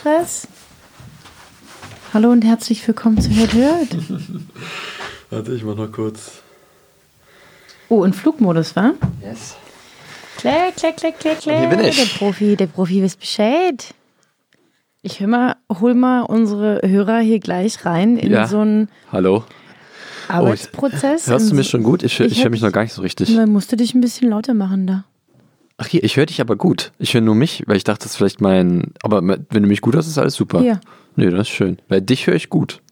Stress. Hallo und herzlich willkommen zu Hört Hört. Warte, ich mach noch kurz. Oh, in Flugmodus, war? Yes. Klick, klick, klick, klick, klick. Hier bin ich. Der Profi, der Profi wisst Bescheid. Ich hör mal, hol mal unsere Hörer hier gleich rein in Ja. so einen Hallo. Arbeitsprozess. Hörst du mich schon gut? Ich, hör- Ich ich höre hör mich noch gar nicht so richtig. Dann musst du dich ein bisschen lauter machen da. Ach hier, ich höre dich aber gut. Ich höre nur mich, weil ich dachte, das ist vielleicht mein. Aber wenn du mich gut hörst, ist alles super. Hier. Nee, das ist schön. Weil dich höre ich gut.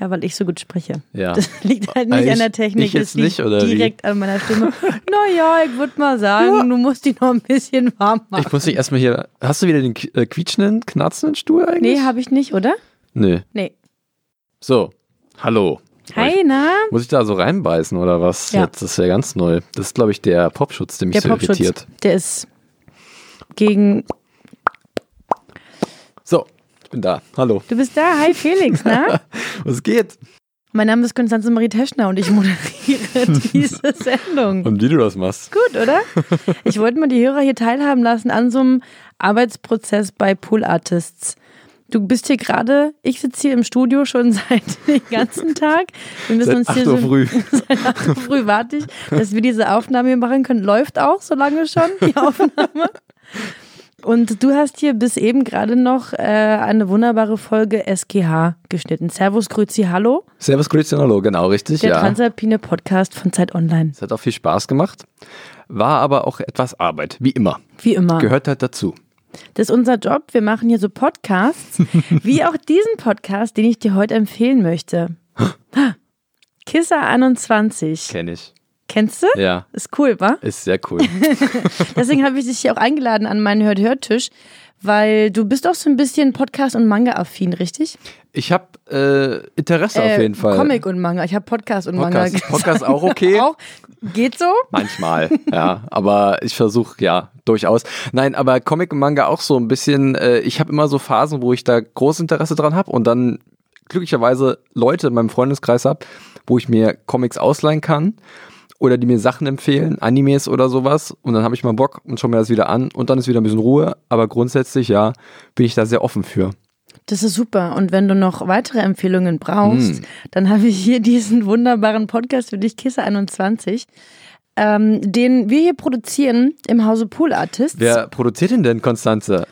Ja, weil ich so gut spreche. Ja. Das liegt halt nicht Ich- an der Technik, ich jetzt das liegt nicht, oder wie? direkt an meiner Stimme. naja, ich würde mal sagen, du musst die noch ein bisschen warm machen. Ich muss dich erstmal hier. Hast du wieder den äh, quietschenden, knarzenden Stuhl eigentlich? Nee, habe ich nicht, oder? Nee. Nee. So. Hallo. Hi, na? Muss ich da so reinbeißen oder was? Ja. Jetzt, das ist ja ganz neu. Das ist, glaube ich, der Popschutz, der mich Der so Popschutz, irritiert. der ist gegen. So, ich bin da. Hallo. Du bist da. Hi, Felix, na? Was geht? mein Name ist Konstanze Marie Teschner und ich moderiere diese Sendung. Und wie du das machst. Gut, oder? Ich wollte mal die Hörer hier teilhaben lassen an so einem Arbeitsprozess bei Pool Artists. Du bist hier gerade, ich sitze hier im Studio schon seit den ganzen Tag. Wir müssen Seit uns 8 hier Uhr so, früh. Seit 8 Uhr früh warte ich, dass wir diese Aufnahme hier machen können. Läuft auch so lange schon, die Aufnahme. Und du hast hier bis eben gerade noch äh, eine wunderbare Folge SGH geschnitten. Servus, Grüezi, Hallo. Servus, Grüezi, hallo, genau, richtig, Der ja. Transalpine Podcast von Zeit Online. Es hat auch viel Spaß gemacht, war aber auch etwas Arbeit, wie immer. Wie immer. Gehört halt dazu. Das ist unser Job. Wir machen hier so Podcasts, wie auch diesen Podcast, den ich dir heute empfehlen möchte. Kisser 21. Kenne ich. Kennst du? Ja, Ist cool, wa? ist sehr cool. Deswegen habe ich dich hier auch eingeladen an meinen Hört-Hört-Tisch, weil du bist auch so ein bisschen Podcast- und Manga-affin, richtig? Ich habe äh, Interesse auf Äh, jeden Fall. Comic und Manga. Ich habe Podcast und Manga. Podcast, gesagt. Podcast auch okay. Auch? Geht so? Manchmal, ja. Aber ich versuche, ja, durchaus. Nein, aber Comic und Manga auch so ein bisschen. Äh, ich habe immer so Phasen, wo ich da großes Interesse dran habe und dann glücklicherweise Leute in meinem Freundeskreis habe, wo ich mir Comics ausleihen kann oder die mir Sachen empfehlen, Animes oder sowas. Und dann habe ich mal Bock und schaue mir das wieder an und dann ist wieder ein bisschen Ruhe. Aber grundsätzlich, ja, bin ich da sehr offen für. Das ist super. Und wenn du noch weitere Empfehlungen brauchst, Hm. dann habe ich hier diesen wunderbaren Podcast für dich, Kisse 21, ähm, den wir hier produzieren im Hause Pool Artists. Wer produziert denn denn, Konstanze?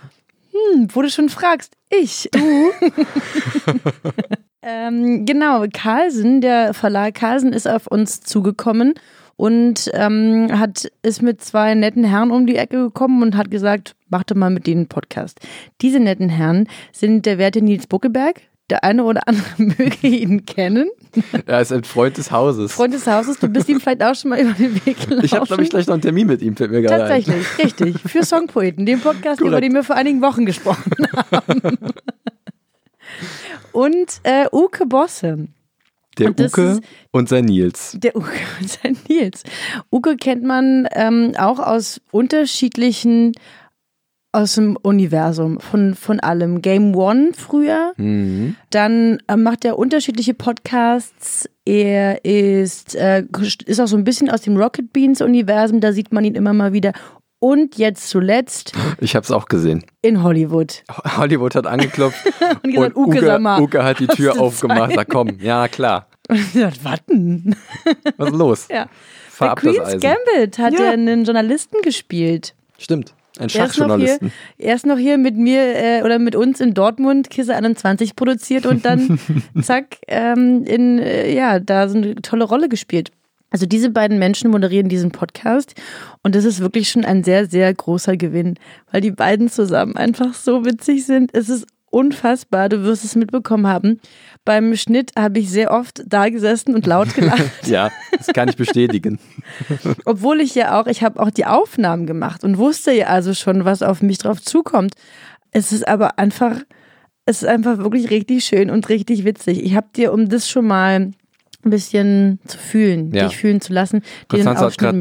Hm, wo du schon fragst, ich. Du? ähm, genau, Carlsen, der Verlag Carlsen ist auf uns zugekommen und ähm, hat ist mit zwei netten Herren um die Ecke gekommen und hat gesagt, mach doch mal mit denen einen Podcast. Diese netten Herren sind der werte Nils Buckeberg. Der eine oder andere möge ihn kennen. Er ist ein Freund des Hauses. Freund des Hauses, du bist ihm vielleicht auch schon mal über den Weg gelaufen. ich habe, glaube ich, gleich noch einen Termin mit ihm, fällt mir gerade ein. Tatsächlich, richtig. Für Songpoeten, den Podcast, über Korrekt. den wir vor einigen Wochen gesprochen haben. Und äh, Uke Bosse. Der Und Uke und sein Nils. Der Uke und sein Nils. Uke kennt man ähm, auch aus unterschiedlichen, aus dem Universum, von, von allem. Game One früher, Mhm. dann äh, macht er unterschiedliche Podcasts. Er ist, äh, ist auch so ein bisschen aus dem Rocket Beans Universum, da sieht man ihn immer mal wieder. Und jetzt zuletzt Ich habe es auch gesehen. in Hollywood. Hollywood hat angeklopft Und gesagt, Uke, sag mal, Uke hat die Tür aufgemacht. Sag komm, ja klar. Und ich gesagt, warten. Was ist los? Ja. Bei Fahr ab das Queen's Eisen. Gambit hat Ja. er einen Journalisten gespielt. Stimmt. Ein Er ist, noch hier, Schachjournalisten. er ist noch hier mit mir äh, oder mit uns in Dortmund Kisse 21 produziert und dann zack, ähm, in, äh, ja, da so eine tolle Rolle gespielt. Also diese beiden Menschen moderieren diesen Podcast und das ist wirklich schon ein sehr, sehr großer Gewinn, weil die beiden zusammen einfach so witzig sind. Es ist unfassbar, du wirst es mitbekommen haben. Beim Schnitt habe ich sehr oft da gesessen und laut gelacht. Ja, das kann ich bestätigen. Obwohl ich ja auch, ich habe auch die Aufnahmen gemacht und wusste ja also schon, was auf mich drauf zukommt. Es ist aber einfach, es ist einfach wirklich richtig schön und richtig witzig. Ich habe dir, um das schon mal ein bisschen zu fühlen, Ja. dich fühlen zu lassen, Konstanze hat gerade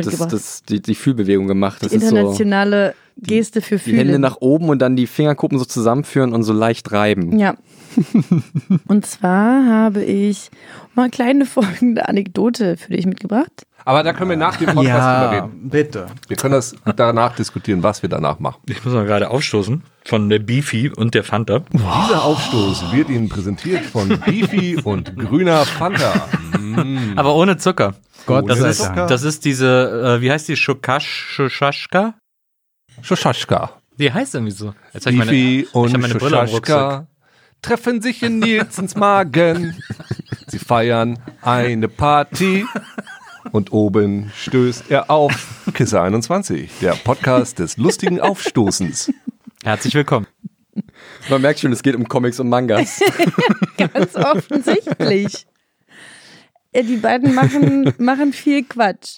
die, die Fühlbewegung gemacht. Das die ist so internationale Geste für die Fühlen. Hände nach oben und dann die Fingerkuppen so zusammenführen und so leicht reiben. Ja. Und zwar habe ich mal eine kleine folgende Anekdote für dich mitgebracht. Aber da können wir nach dem Podcast drüber Ja, reden. bitte. Wir können das danach diskutieren, was wir danach machen. Ich muss mal gerade aufstoßen von der Beefy und der Fanta. Dieser Aufstoß wird Ihnen präsentiert von Beefy und grüner Fanta. Aber ohne Zucker. Gott Das sei ist, Dank. das ist diese, äh, wie heißt die, Schukasch, Schuschashka? Shoshaschka. Die heißt irgendwie so. Jetzt ich meine, ich und hab meine Brille Rucksack. Treffen sich in Nilsens Magen. Sie feiern eine Party. Und oben stößt er auf Kisse 21, der Podcast des lustigen Aufstoßens. Herzlich willkommen. Man merkt schon, es geht um Comics und Mangas. Ganz offensichtlich. Ja, die beiden machen, machen viel Quatsch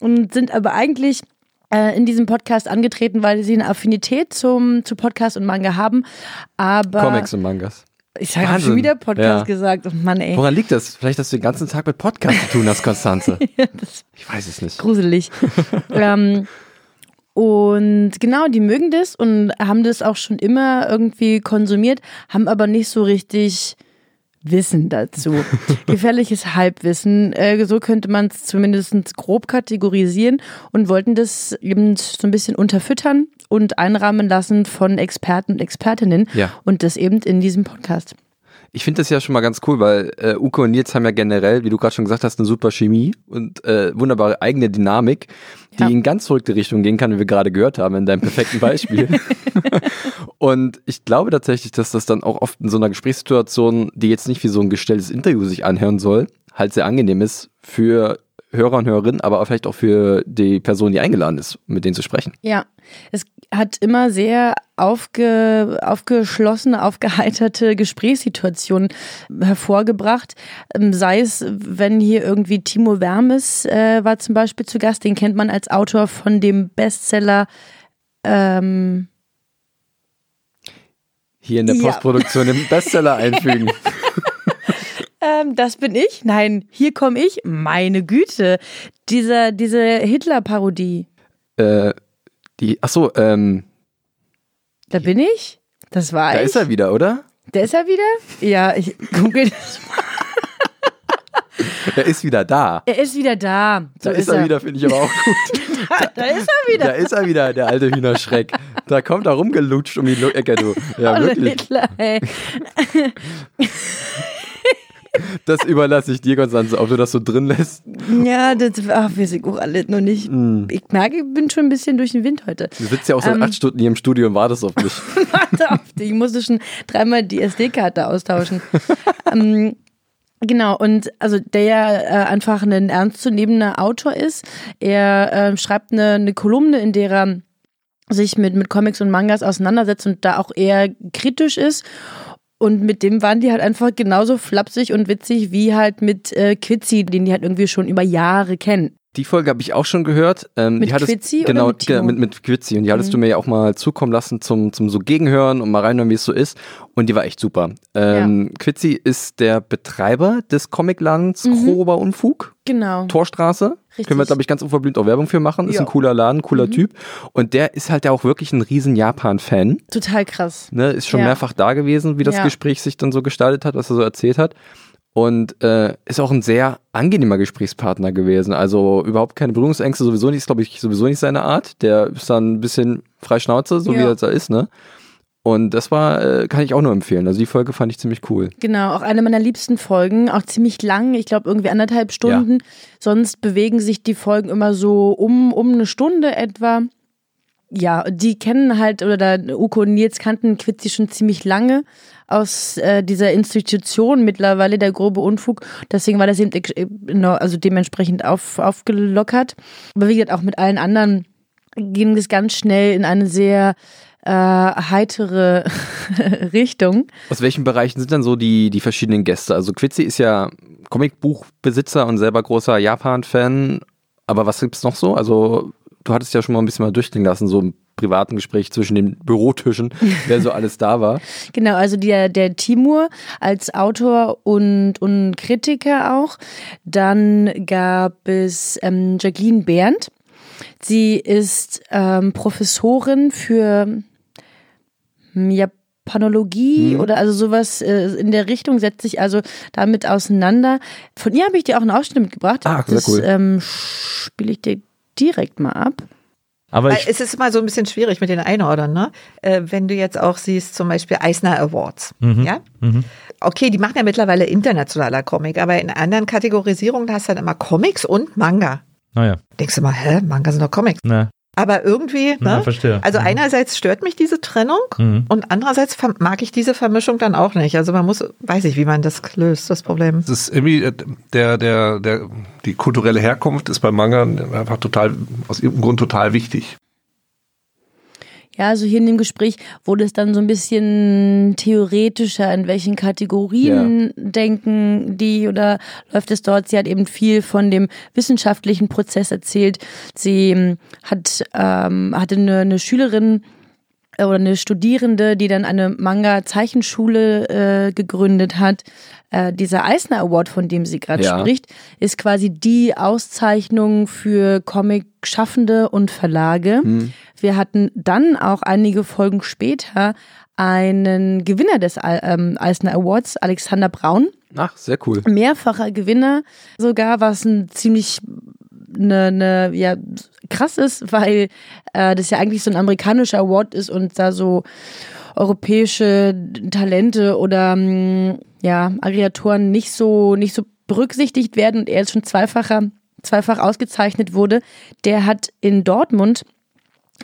und sind aber eigentlich äh, in diesem Podcast angetreten, weil sie eine Affinität zum, zu Podcast und Manga haben. Aber Comics und Mangas. ich habe schon wieder Podcast Ja. gesagt. Oh Mann, ey. Woran liegt das? Vielleicht, dass du den ganzen Tag mit Podcast zu tun hast, Konstanze. Ich weiß es nicht. gruselig. ähm, und genau, die mögen das und haben das auch schon immer irgendwie konsumiert, haben aber nicht so richtig Wissen dazu. Gefährliches Halbwissen, äh, so könnte man es zumindest grob kategorisieren und wollten das eben so ein bisschen unterfüttern und einrahmen lassen von Experten und Expertinnen Ja. und das eben in diesem Podcast. Ich finde das ja schon mal ganz cool, weil äh, Uko und Nils haben ja generell, wie du gerade schon gesagt hast, eine super Chemie und äh, wunderbare eigene Dynamik, die Ja. in ganz verrückte Richtungen gehen kann, wie wir gerade gehört haben in deinem perfekten Beispiel. und ich glaube tatsächlich, dass das dann auch oft in so einer Gesprächssituation, die jetzt nicht wie so ein gestelltes Interview sich anhören soll, halt sehr angenehm ist für Hörer und Hörerinnen, aber auch vielleicht auch für die Person, die eingeladen ist, mit denen zu sprechen. Ja, es hat immer sehr aufge, aufgeschlossene, aufgeheiterte Gesprächssituationen hervorgebracht. Ähm, Sei es, wenn hier irgendwie Timo Wermes äh, war zum Beispiel zu Gast, den kennt man als Autor von dem Bestseller ähm, Hier in der Ja. Postproduktion den Bestseller einfügen. ähm, Das bin ich. Nein, hier komme ich. Meine Güte. Dieser, diese Hitler-Parodie. äh, die, ach so, ähm, Da bin ich? Das war da ich. ist er wieder, oder? Der ist er wieder? Ja, ich google das. Er ist wieder da. Er ist wieder da. So Da ist er wieder, finde ich aber auch gut. Da ist er wieder. Da ist er wieder, der alte Hühnerschreck. Da kommt er rumgelutscht um die Ecke, du. Ja, Olle wirklich. Hitler, ey. Das überlasse ich dir, Konstanze, ob du das so drin lässt. Ja, das, ach, wir sind auch alle noch nicht. Mm. Ich merke, ich bin schon ein bisschen durch den Wind heute. Du sitzt ja auch seit Ähm. acht Stunden hier im Studio und wartest auf mich. Warte auf dich. Ich musste schon dreimal die SD-Karte austauschen. ähm, Genau, und also der ja äh, einfach ein ernstzunehmender Autor ist. Er äh, schreibt eine, eine Kolumne, in der er sich mit, mit Comics und Mangas auseinandersetzt und da auch eher kritisch ist. Und mit dem waren die halt einfach genauso flapsig und witzig wie halt mit äh, Quitzi, den die halt irgendwie schon über Jahre kennen. Die Folge habe ich auch schon gehört. Ähm, Mit hattest, Quitzi oder genau, mit Timo? Mhm. ge- mit, mit Quitzi. Und die hattest du mir ja auch mal zukommen lassen zum, zum so Gegenhören und mal reinhören, wie es so ist. Und die war echt super. Ähm, Quitzi ist der Betreiber des Comicladens Grober Unfug. Genau. Torstraße. Richtig. Können wir, glaube ich, ganz unverblümt auch Werbung für machen. Ist Ja. ein cooler Laden, cooler Mhm. Typ. Und der ist halt ja auch wirklich ein riesen Japan-Fan. Total krass. Ne? Ist schon Ja. mehrfach da gewesen, wie das Ja. Gespräch sich dann so gestaltet hat, was er so erzählt hat. Und äh, ist auch ein sehr angenehmer Gesprächspartner gewesen. Also überhaupt keine Berührungsängste, sowieso nicht, ist, glaube ich, sowieso nicht seine Art. Der ist dann ein bisschen freischnauze, so wie Ja. er jetzt da ist, ne? Und das war, äh, kann ich auch nur empfehlen. Also die Folge fand ich ziemlich cool. Genau, auch eine meiner liebsten Folgen, auch ziemlich lang, ich glaube irgendwie anderthalb Stunden. Sonst bewegen sich die Folgen immer so um, um eine Stunde etwa. Ja, die kennen halt, oder da Uko und Nils kannten Quitzi schon ziemlich lange aus äh, dieser Institution mittlerweile, der grobe Unfug. Deswegen war das eben äh, no- also dementsprechend auf, aufgelockert. Aber wie gesagt, auch mit allen anderen ging das ganz schnell in eine sehr äh, heitere Richtung. Aus welchen Bereichen sind dann so die, die verschiedenen Gäste? Also Quitzi ist ja Comicbuchbesitzer und selber großer Japan-Fan. Aber was gibt's noch so? Also du hattest ja schon mal ein bisschen mal durchklingen lassen, so privaten Gespräch zwischen den Bürotischen, wer so alles da war. Genau, also der, der Timur als Autor und, und Kritiker auch. Dann gab es ähm, Jacqueline Berndt. Sie ist ähm, Professorin für hm, Japanologie Mhm. oder also sowas äh, in der Richtung, setzt sich also damit auseinander. Von ihr habe ich dir auch einen Ausschnitt mitgebracht. Ah, sehr das cool. ähm, spiele ich dir direkt mal ab. Aber Weil ich, es ist immer so ein bisschen schwierig mit den Einordnern, ne? Äh, wenn du jetzt auch siehst, zum Beispiel Eisner Awards, ja? Okay, die machen ja mittlerweile internationaler Comic, aber in anderen Kategorisierungen hast du dann immer Comics und Manga. naja, Denkst du mal, hä, Manga sind doch Comics. na, Aber irgendwie, ne? verstehe. Also einerseits stört mich diese Trennung Mhm. und andererseits mag ich diese Vermischung dann auch nicht. Also man muss, weiß ich, wie man das löst, das Problem. Das ist irgendwie äh, der, der, der, die kulturelle Herkunft ist bei Manga einfach total, aus irgendeinem Grund total wichtig. Ja, also hier in dem Gespräch wurde es dann so ein bisschen theoretischer, in welchen Kategorien denken die oder läuft es dort. Sie hat eben viel von dem wissenschaftlichen Prozess erzählt. Sie ähm, hat, ähm, hatte eine, eine Schülerin oder eine Studierende, die dann eine Manga-Zeichenschule äh, gegründet hat. Äh, dieser Eisner Award, von dem sie gerade Ja. spricht, ist quasi die Auszeichnung für Comic-Schaffende und Verlage. Wir hatten dann auch einige Folgen später einen Gewinner des ähm, Eisner Awards, Alexander Braun Ach, sehr cool. mehrfacher Gewinner sogar, was ein ziemlich eine, eine, ja, krass ist, weil äh, das ja eigentlich so ein amerikanischer Award ist und da so europäische Talente oder mh, ja, Aggregatoren nicht so, nicht so berücksichtigt werden und er jetzt schon zweifacher, zweifach ausgezeichnet wurde. Der hat in Dortmund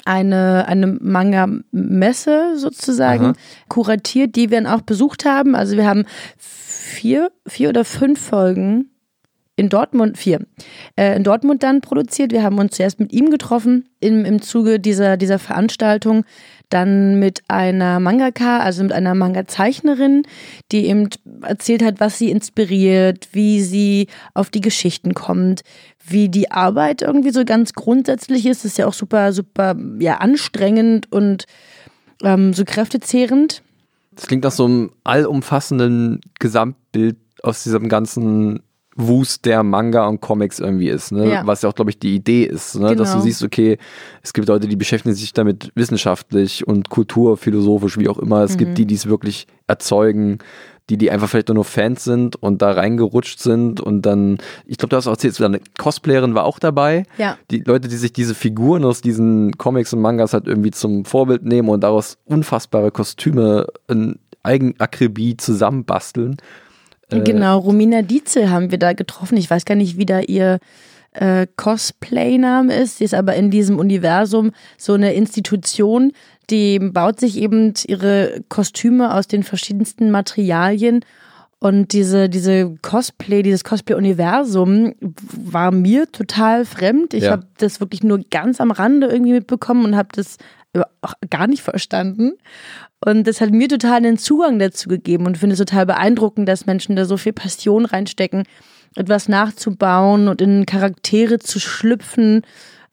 eine, eine Manga-Messe sozusagen Aha. kuratiert, die wir dann auch besucht haben. Also wir haben vier, vier oder fünf Folgen in Dortmund, vier, äh, in Dortmund dann produziert. Wir haben uns zuerst mit ihm getroffen im, im Zuge dieser, dieser Veranstaltung, dann mit einer Mangaka, also mit einer Manga-Zeichnerin, die eben erzählt hat, was sie inspiriert, wie sie auf die Geschichten kommt, wie die Arbeit irgendwie so ganz grundsätzlich ist. Das ist ja auch super, super ja, anstrengend und ähm, so kräftezehrend. Das klingt nach so einem allumfassenden Gesamtbild aus diesem ganzen Wust der Manga und Comics irgendwie ist, ne? Ja. Was ja auch, glaube ich, die Idee ist, ne? Dass du Genau. siehst, okay, es gibt Leute, die beschäftigen sich damit wissenschaftlich und kulturphilosophisch, wie auch immer. Es Mhm. gibt die, die es wirklich erzeugen, die, die einfach vielleicht nur Fans sind und da reingerutscht sind und dann, ich glaube, du hast auch erzählt, eine Cosplayerin war auch dabei. Ja. Die Leute, die sich diese Figuren aus diesen Comics und Mangas halt irgendwie zum Vorbild nehmen und daraus unfassbare Kostüme in Eigenakribie zusammenbasteln. Äh, Genau, Romina Dietzel haben wir da getroffen. Ich weiß gar nicht, wie da ihr äh, Cosplay-Name ist. Sie ist aber in diesem Universum so eine Institution, die baut sich eben ihre Kostüme aus den verschiedensten Materialien. Und diese, diese Cosplay, dieses Cosplay-Universum war mir total fremd. Ich Ja. habe das wirklich nur ganz am Rande irgendwie mitbekommen und habe das gar nicht verstanden. Und das hat mir total den Zugang dazu gegeben und finde es total beeindruckend, dass Menschen da so viel Passion reinstecken, etwas nachzubauen und in Charaktere zu schlüpfen.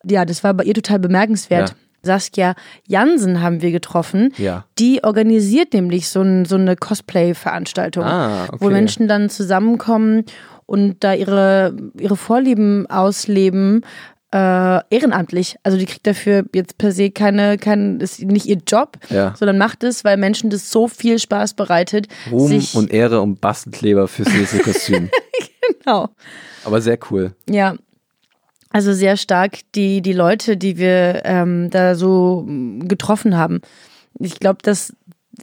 Ja, das war bei ihr total bemerkenswert. Ja. Saskia Jansen haben wir getroffen. Ja. Die organisiert nämlich so, ein, so eine Cosplay-Veranstaltung, Ah, okay. wo Menschen dann zusammenkommen und da ihre, ihre Vorlieben ausleben. Äh, ehrenamtlich. Also die kriegt dafür jetzt per se keine, kein, ist nicht ihr Job, Ja. sondern macht es, weil Menschen das so viel Spaß bereitet. Ruhm und Ehre und Bastelkleber fürs nächste Kostüm. genau. Aber sehr cool. Ja. Also sehr stark die, die Leute, die wir ähm, da so getroffen haben. Ich glaube, dass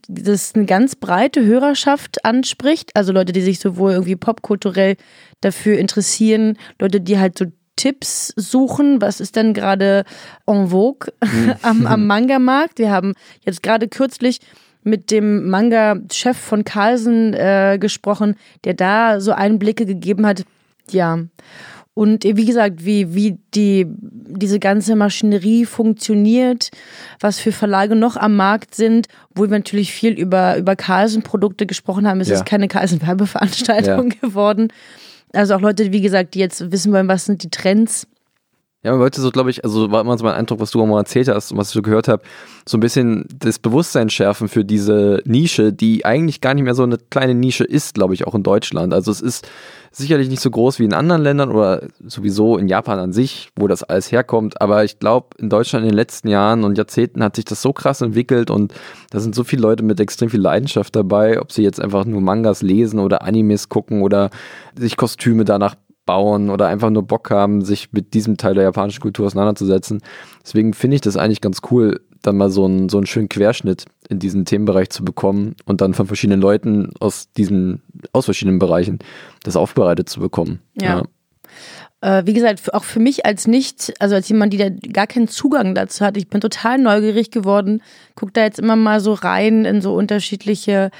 das eine ganz breite Hörerschaft anspricht. Also Leute, die sich sowohl irgendwie popkulturell dafür interessieren, Leute, die halt so Tipps suchen, was ist denn gerade en vogue am, am Manga-Markt. Wir haben jetzt gerade kürzlich mit dem Manga-Chef von Carlsen äh, gesprochen, der da so Einblicke gegeben hat. Ja. Und wie gesagt, wie, wie die, diese ganze Maschinerie funktioniert, was für Verlage noch am Markt sind, wo wir natürlich viel über, über Carlsen-Produkte gesprochen haben. Es Ja. ist keine Carlsen-Werbeveranstaltung geworden. Also auch Leute, wie gesagt, die jetzt wissen wollen, was sind die Trends Ja, man wollte so, glaube ich, also war immer so mein Eindruck, was du mal erzählt hast und was ich so gehört habe, so ein bisschen das Bewusstsein schärfen für diese Nische, die eigentlich gar nicht mehr so eine kleine Nische ist, glaube ich, auch in Deutschland. Also es ist sicherlich nicht so groß wie in anderen Ländern oder sowieso in Japan an sich, wo das alles herkommt. Aber ich glaube, in Deutschland in den letzten Jahren und Jahrzehnten hat sich das so krass entwickelt und da sind so viele Leute mit extrem viel Leidenschaft dabei, ob sie jetzt einfach nur Mangas lesen oder Animes gucken oder sich Kostüme danach bauen oder einfach nur Bock haben, sich mit diesem Teil der japanischen Kultur auseinanderzusetzen. Deswegen finde ich das eigentlich ganz cool, dann mal so einen, so einen schönen Querschnitt in diesen Themenbereich zu bekommen und dann von verschiedenen Leuten aus diesen, aus verschiedenen Bereichen das aufbereitet zu bekommen. Ja. Äh, wie gesagt, auch für mich als nicht, also als jemand, die da gar keinen Zugang dazu hat, ich bin total neugierig geworden, guck da jetzt immer mal so rein in so unterschiedliche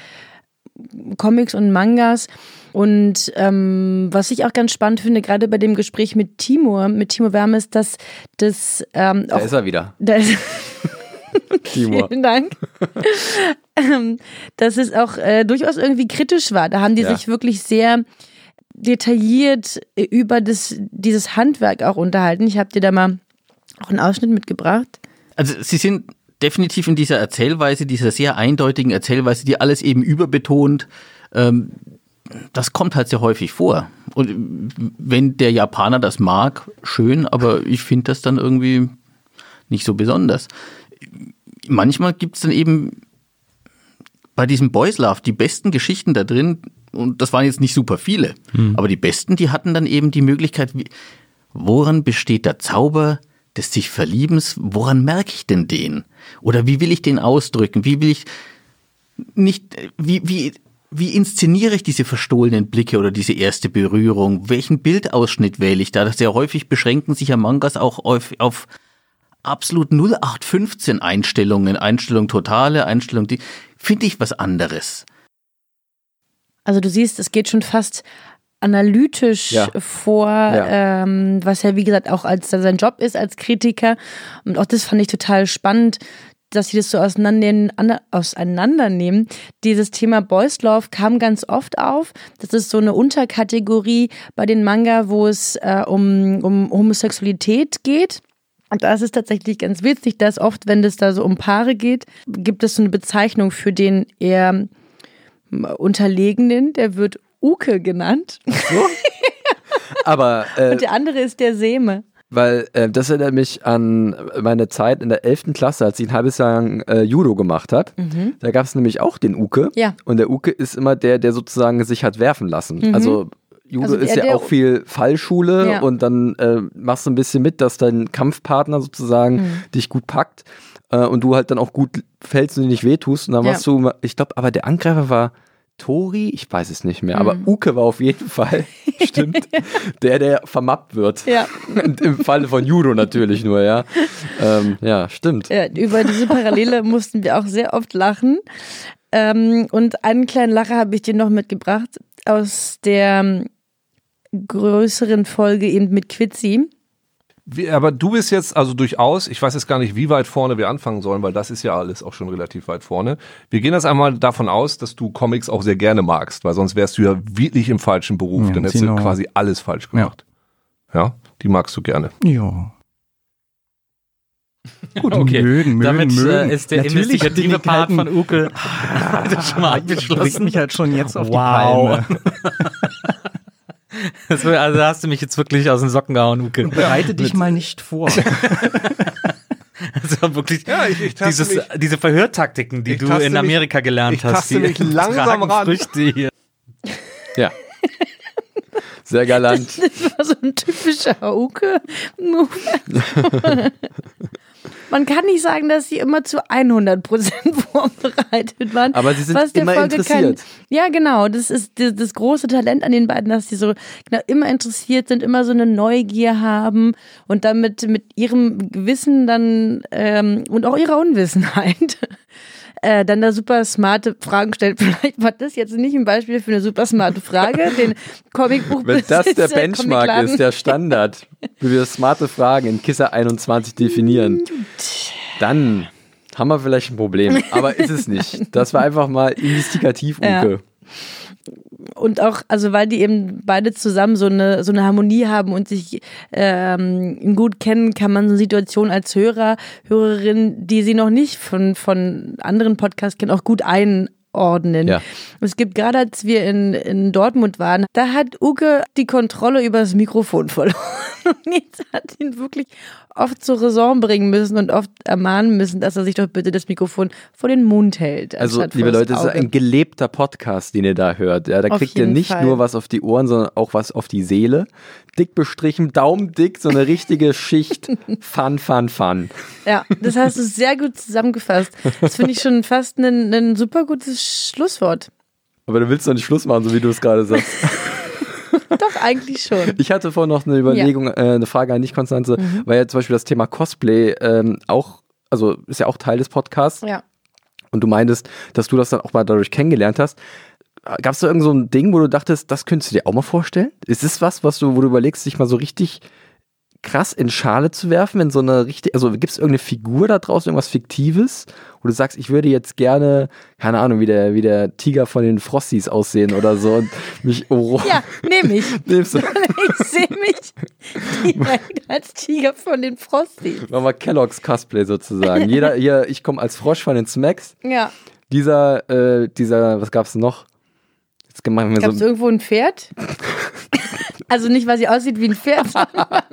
Comics und Mangas. Und ähm, was ich auch ganz spannend finde, gerade bei dem Gespräch mit Timur, mit Timur Wärme, ist, dass das ähm, Da ist er wieder. da ist, Timur. Vielen Dank. ähm, dass es auch äh, durchaus irgendwie kritisch war. Da haben die Ja. sich wirklich sehr detailliert äh, über das, dieses Handwerk auch unterhalten. Ich habe dir da mal auch einen Ausschnitt mitgebracht. Also sie sind definitiv in dieser Erzählweise, dieser sehr eindeutigen Erzählweise, die alles eben überbetont. Ähm, das kommt halt sehr häufig vor. Und wenn der Japaner das mag, schön, aber ich finde das dann irgendwie nicht so besonders. Manchmal gibt es dann eben bei diesem Boys Love die besten Geschichten da drin, und das waren jetzt nicht super viele, aber die besten, die hatten dann eben die Möglichkeit, woran besteht der Zauber des sich Verliebens? Woran merke ich denn den? Oder wie will ich den ausdrücken? Wie will ich nicht, wie, wie, wie inszeniere ich diese verstohlenen Blicke oder diese erste Berührung? Welchen Bildausschnitt wähle ich da? Sehr häufig beschränken sich ja Mangas auch auf, auf absolut 0815 Einstellungen, Einstellung totale, Einstellung die, finde ich was anderes. Also du siehst, es geht schon fast analytisch Ja. vor, Ja. Ähm, was ja wie gesagt auch als sein Job ist als Kritiker. Und auch das fand ich total spannend, dass sie das so auseinandernehmen. Dieses Thema Boys Love kam ganz oft auf. Das ist so eine Unterkategorie bei den Manga, wo es äh, um, um Homosexualität geht. Und da ist es tatsächlich ganz witzig, dass oft, wenn es da so um Paare geht, gibt es so eine Bezeichnung für den eher Unterlegenen, der wird Uke genannt. Aber äh, Und der andere ist der Seme. Weil äh, das erinnert mich an meine Zeit in der 11. Klasse, als ich ein halbes Jahr lang äh, Judo gemacht habe. Da gab es nämlich auch den Uke. Mhm. Ja. Und der Uke ist immer der, der sozusagen sich hat werfen lassen. Also Judo Also ist der- ja der- auch viel Fallschule Ja. und dann äh, machst du ein bisschen mit, dass dein Kampfpartner sozusagen Mhm. dich gut packt äh, und du halt dann auch gut fällst und dir nicht wehtust. Und dann Ja. warst du, ich glaube, aber der Angreifer war Tori, ich weiß es nicht mehr, aber Mhm. Uke war auf jeden Fall, stimmt, der, der vermappt wird. Ja. Im Falle von Judo natürlich nur, ja. Ähm, ja, stimmt. Ja, über diese Parallele mussten wir auch sehr oft lachen. Ähm, und einen kleinen Lacher habe ich dir noch mitgebracht aus der ähm, größeren Folge eben mit Quitzi. Wie, aber du bist jetzt also durchaus, ich weiß jetzt gar nicht, wie weit vorne wir anfangen sollen, weil das ist ja alles auch schon relativ weit vorne. Wir gehen jetzt einmal davon aus, dass du Comics auch sehr gerne magst, weil sonst wärst du ja wirklich im falschen Beruf. Ja, Dann hättest du quasi alles falsch gemacht. Ja. die magst du gerne. Ja. Gut, Okay, mögen, mögen, damit mögen. Äh, ist der Natürlich investigative Part von Uke schon mal abgeschlossen. mich halt schon jetzt auf Wow. die Palme. Das, also da hast du mich jetzt wirklich aus den Socken gehauen, Uke. Bereite dich mal nicht vor. Also wirklich Ja, ich- ich dieses, mich- diese Verhörtaktiken, die du in mich- Amerika gelernt ich hast, die mich langsam ran. Früchte hier. Ja. Sehr galant. Das war so ein typischer Uke-Move. Man kann nicht sagen, dass sie immer zu 100% vorbereitet waren. Aber sie sind immer Folge interessiert. ja, genau. Das ist das, das große Talent an den beiden, dass sie so genau, immer interessiert sind, immer so eine Neugier haben und damit mit ihrem Wissen dann ähm, und auch ihrer Unwissenheit äh, dann da super smarte Fragen stellt. Vielleicht war das jetzt nicht ein Beispiel für eine super smarte Frage. Den Comicbuch Wenn das der Benchmark ist, der Standard, wie wir smarte Fragen in Kissa 21 definieren, dann haben wir vielleicht ein Problem. Aber ist es nicht. Das war einfach mal investigativ, Ja. Und auch, also weil die eben beide zusammen so eine, so eine Harmonie haben und sich ähm, gut kennen, kann man so eine Situation als Hörer, Hörerin, die sie noch nicht von, von anderen Podcasts kennen, auch gut einordnen. Ja. Es gibt gerade, als wir in, in Dortmund waren, da hat Uke die Kontrolle über das Mikrofon verloren. Und jetzt hat ihn wirklich oft zur Raison bringen müssen und oft ermahnen müssen, dass er sich doch bitte das Mikrofon vor den Mund hält. Also, liebe Leute, das es ist ein gelebter Podcast, den ihr da hört. Ja, da Auf kriegt ihr nicht Fall. nur was auf die Ohren, sondern auch was auf die Seele. Dick bestrichen, daumendick, so eine richtige Schicht. Fun, fun, fun. Ja, das hast du sehr gut zusammengefasst. Das finde ich schon fast ein, ein super gutes Schlusswort. Aber du willst doch nicht Schluss machen, so wie du es gerade sagst. Doch, eigentlich schon. Ich hatte vorhin noch eine Überlegung, äh, eine Frage an dich, Konstanze, Mhm. weil ja zum Beispiel das Thema Cosplay ähm, auch, also ist ja auch Teil des Podcasts. Ja. Und du meintest, dass du das dann auch mal dadurch kennengelernt hast. Gab es da irgend so ein Ding, wo du dachtest, das könntest du dir auch mal vorstellen? Ist es was, was du, wo du überlegst, dich mal so richtig krass in Schale zu werfen, in so eine richtig, also gibt es irgendeine Figur da draußen, irgendwas Fiktives, wo du sagst, ich würde jetzt gerne, keine Ahnung, wie der, wie der Tiger von den Frosties aussehen oder so und mich, oh, Ja, nehme ich. nimmst du, Ich sehe mich direkt als Tiger von den Frosties. machen wir Kellogg's Cosplay sozusagen. Jeder, hier, ich komme als Frosch von den Smacks. Ja. Dieser, äh, dieser, was gab's noch? Jetzt machen wir Gab es so, irgendwo ein Pferd? Also nicht, weil sie aussieht wie ein Pferd, sondern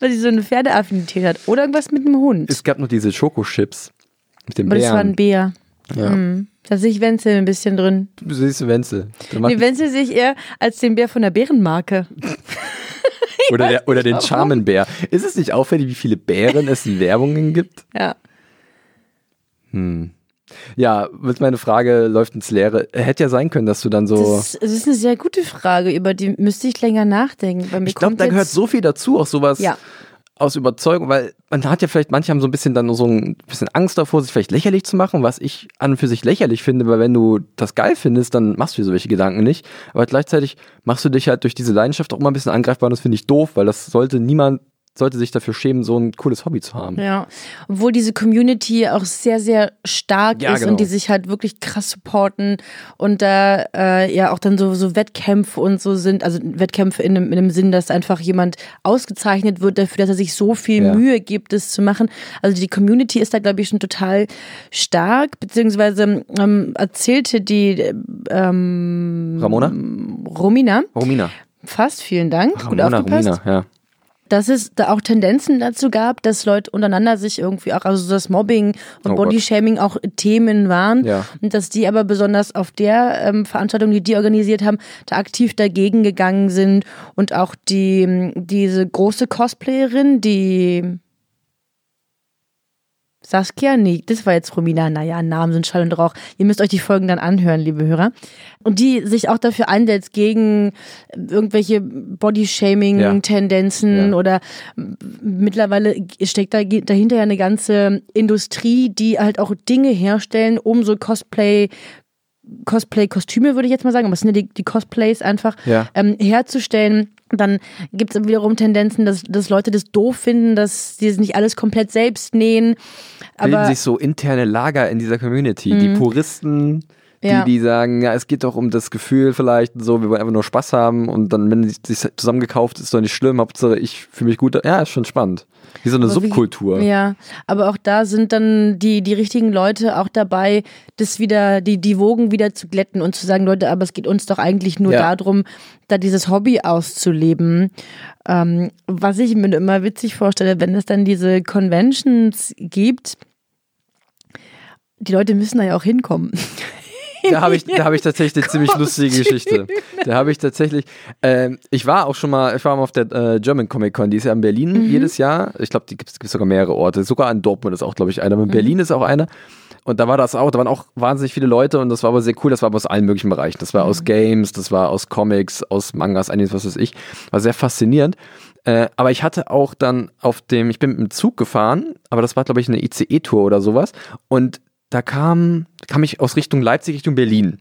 weil sie so eine Pferdeaffinität hat. Oder irgendwas mit einem Hund. es gab noch diese Schokochips mit dem Aber das war ein Bären. Bär. Ja. Mhm. Da sehe ich Wenzel ein bisschen drin. Du siehst Wenzel. Nee, Wenzel sehe ich eher als den Bär von der Bärenmarke. oder der, oder den. Charmenbär. Ist es nicht auffällig, wie viele Bären es in Werbungen gibt? Ja. Ja, mit meine Frage läuft ins Leere. Hätte ja sein können, dass du dann so. Das, das ist eine sehr gute Frage, über die müsste ich länger nachdenken. Weil ich glaube, da gehört so viel dazu, auch sowas Ja. aus Überzeugung, weil man hat ja vielleicht, manche haben so ein bisschen dann so ein bisschen Angst davor, sich vielleicht lächerlich zu machen, was ich an und für sich lächerlich finde, weil wenn du das geil findest, dann machst du dir solche Gedanken nicht. Aber gleichzeitig machst du dich halt durch diese Leidenschaft auch immer ein bisschen angreifbar und das finde ich doof, weil das sollte niemand, sollte sich dafür schämen, so ein cooles Hobby zu haben. Ja, obwohl diese Community auch sehr, sehr stark Ja, ist genau. und die sich halt wirklich krass supporten und da äh, ja auch dann so, so Wettkämpfe und so sind, also Wettkämpfe in einem, in einem Sinn, dass einfach jemand ausgezeichnet wird dafür, dass er sich so viel Ja. Mühe gibt, es zu machen. Also die Community ist da, glaube ich, schon total stark, beziehungsweise ähm, erzählte die ähm, Ramona? Romina, Romina. fast, vielen Dank, gut Ramona, aufgepasst Romina, ja. Dass es da auch Tendenzen dazu gab, dass Leute untereinander sich irgendwie auch, also das Mobbing und Oh. Bodyshaming auch Themen waren Ja. und dass die aber besonders auf der ähm, Veranstaltung, die die organisiert haben, da aktiv dagegen gegangen sind und auch die diese große Cosplayerin, die Saskia, nee, das war jetzt Romina, naja, Namen sind Schall und Rauch. Ihr müsst euch die Folgen dann anhören, liebe Hörer. Und die sich auch dafür einsetzt gegen irgendwelche Body-Shaming-Tendenzen Ja. oder mittlerweile steckt da, dahinter ja eine ganze Industrie, die halt auch Dinge herstellen, um so Cosplay Cosplay-Kostüme, würde ich jetzt mal sagen, aber es sind ja die, die Cosplays einfach Ja. ähm, herzustellen. Dann gibt es wiederum Tendenzen, dass, dass Leute das doof finden, dass sie es nicht alles komplett selbst nähen. bilden Aber sich so interne Lager in dieser Community. Die Puristen, Ja. die sagen, ja, es geht doch um das Gefühl vielleicht, so, wir wollen einfach nur Spaß haben und dann, wenn sich zusammengekauft ist, ist doch nicht schlimm, Hauptsache ich fühle mich gut. Ja, ist schon spannend. Wie so eine Aber wie- Subkultur. Ja, aber auch da sind dann die, die richtigen Leute auch dabei, das wieder, die, die Wogen wieder zu glätten und zu sagen, Leute, aber es geht uns doch eigentlich nur Ja. darum, da dieses Hobby auszuleben. Ähm, was ich mir immer witzig vorstelle, wenn es dann diese Conventions gibt, die Leute müssen da ja auch hinkommen. Da habe ich, da habe ich tatsächlich eine ziemlich lustige Geschichte. Da habe ich tatsächlich, ähm, ich war auch schon mal, ich war mal auf der äh, German Comic Con, die ist ja in Berlin Mhm. jedes Jahr. Ich glaube, die gibt es sogar mehrere Orte. Sogar in Dortmund ist auch, glaube ich, einer. Aber in Mhm. Berlin ist auch einer. Und da war das auch, da waren auch wahnsinnig viele Leute und das war aber sehr cool, das war aber aus allen möglichen Bereichen. Das war Mhm. aus Games, das war aus Comics, aus Mangas, einiges, was weiß ich. War sehr faszinierend. Äh, aber ich hatte auch dann auf dem, ich bin mit dem Zug gefahren, aber das war, glaube ich, eine ICE-Tour oder sowas. Und da kam, kam ich aus Richtung Leipzig, Richtung Berlin.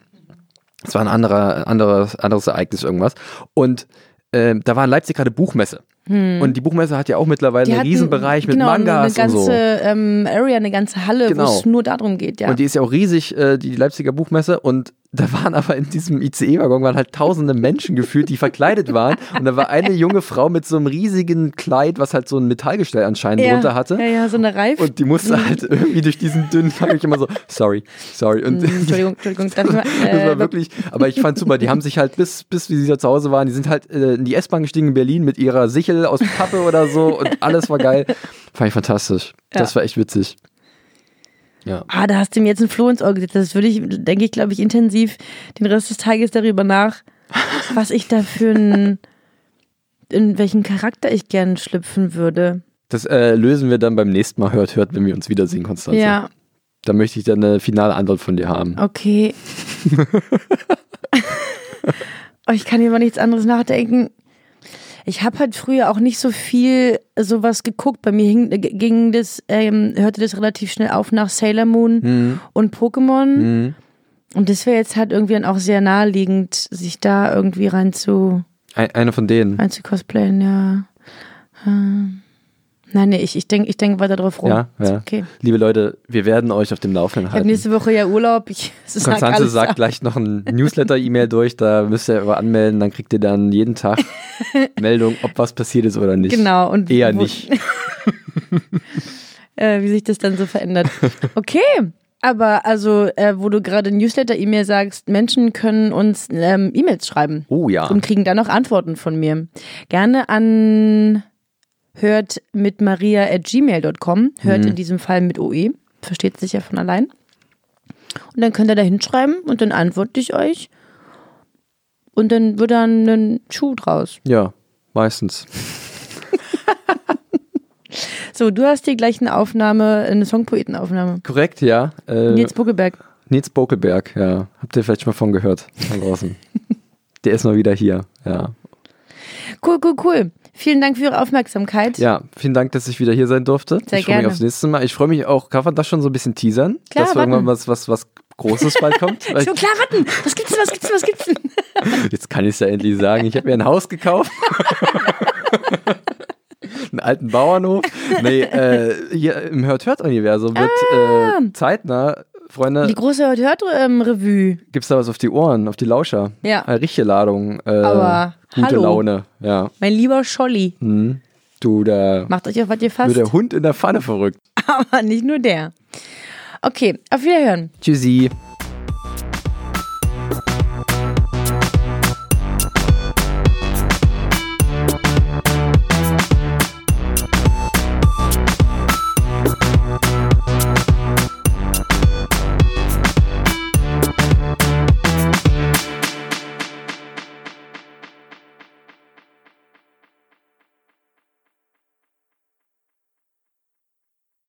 Das war ein anderer, anderes, anderes Ereignis, irgendwas. Und äh, da war in Leipzig gerade Buchmesse. Und die Buchmesse hat ja auch mittlerweile Hm. Die einen Riesenbereich mit genau, Mangas eine ganze und so. ähm, Area, eine ganze Halle, Genau. wo es nur darum geht, ja. Und die ist ja auch riesig, äh, die Leipziger Buchmesse. Und da waren aber in diesem ICE-Waggon waren halt tausende Menschen gefühlt, die verkleidet waren. Und da war eine junge Frau mit so einem riesigen Kleid, was halt so ein Metallgestell anscheinend ja, drunter hatte. Ja, ja, so eine Reife. Und die musste halt irgendwie durch diesen dünnen Gang ich immer so, sorry, sorry. Und Entschuldigung, Entschuldigung, darf ich mal, das äh, war wirklich, aber ich fand super, die haben sich halt bis, bis wie sie da zu Hause waren, die sind halt äh, in die S-Bahn gestiegen in Berlin mit ihrer Sichel aus Pappe oder so und alles war geil. Fand ich fantastisch. Das Ja. war echt witzig. Ja. Ah, da hast du mir jetzt ein Floh ins Auge gesetzt. Das würde ich, denke ich, glaube ich, intensiv den Rest des Tages darüber nach, was ich da für ein, in welchen Charakter ich gern schlüpfen würde. Das äh, lösen wir dann beim nächsten Mal hört, hört, wenn wir uns wiedersehen, Konstanze. Ja, Da möchte ich dann eine finale Antwort von dir haben. okay. oh, ich kann über nichts anderes nachdenken. Ich habe halt früher auch nicht so viel sowas geguckt. Bei mir hing, ging das, ähm, hörte das relativ schnell auf nach Sailor Moon Mhm. und Pokémon. Mhm. Und das wäre jetzt halt irgendwie dann auch sehr naheliegend, sich da irgendwie rein zu, Ein, eine von denen. rein zu cosplayen, ja. Ähm, Nein, nee, ich, ich denke ich denk weiter drauf rum. Ja, ja. Okay. Liebe Leute, wir werden euch auf dem Laufenden Ich habe halten. nächste Woche ja Urlaub. Ich sag Konstanze sagt gleich noch ein Newsletter-E-Mail durch, da müsst ihr aber anmelden, dann kriegt ihr dann jeden Tag Meldung, ob was passiert ist oder nicht. Genau. Und Eher nicht. äh, wie sich das dann so verändert. Okay. Aber also, äh, wo du gerade Newsletter-E-Mail sagst, Menschen können uns ähm, E-Mails schreiben Oh ja. und kriegen dann auch Antworten von mir. Gerne an hört mit maria at gmail.com, hört in diesem Fall mit OE, versteht sich ja von allein. Und dann könnt ihr da hinschreiben und dann antworte ich euch. Und dann wird dann ein Schuh draus. Ja, meistens. So, du hast hier gleich eine Aufnahme, eine Songpoetenaufnahme. Korrekt, ja. Äh, Nils Buckelberg. Nils Bokelberg, ja. Habt ihr vielleicht schon mal von gehört, da draußen. Der ist mal wieder hier, ja. Cool, cool, cool. Vielen Dank für Ihre Aufmerksamkeit. Ja, vielen Dank, dass ich wieder hier sein durfte. Sehr ich freue mich aufs nächste Mal. Ich freue mich auch, kann man das schon so ein bisschen teasern? Klar, dass warten. irgendwann was, was, was Großes bald kommt? So, klar, warten. Was gibt's denn, was gibt's denn, was gibt's denn? Jetzt kann ich es ja endlich sagen. Ich habe mir ein Haus gekauft. einen alten Bauernhof. Nee, äh, hier im Hört-Hört-Universum wird äh, zeitnah, Freunde, Die große Hört-Hört-Revue. gibt's da was auf die Ohren, auf die Lauscher. Ja. Eine richtige Ladung. Äh, Aber gute hallo. Laune, ja. Mein lieber Scholli. Hm. Du, da Macht euch auf was ihr fasst. der Hund in der Pfanne verrückt. Aber nicht nur der. Okay, auf Wiederhören. Tschüssi.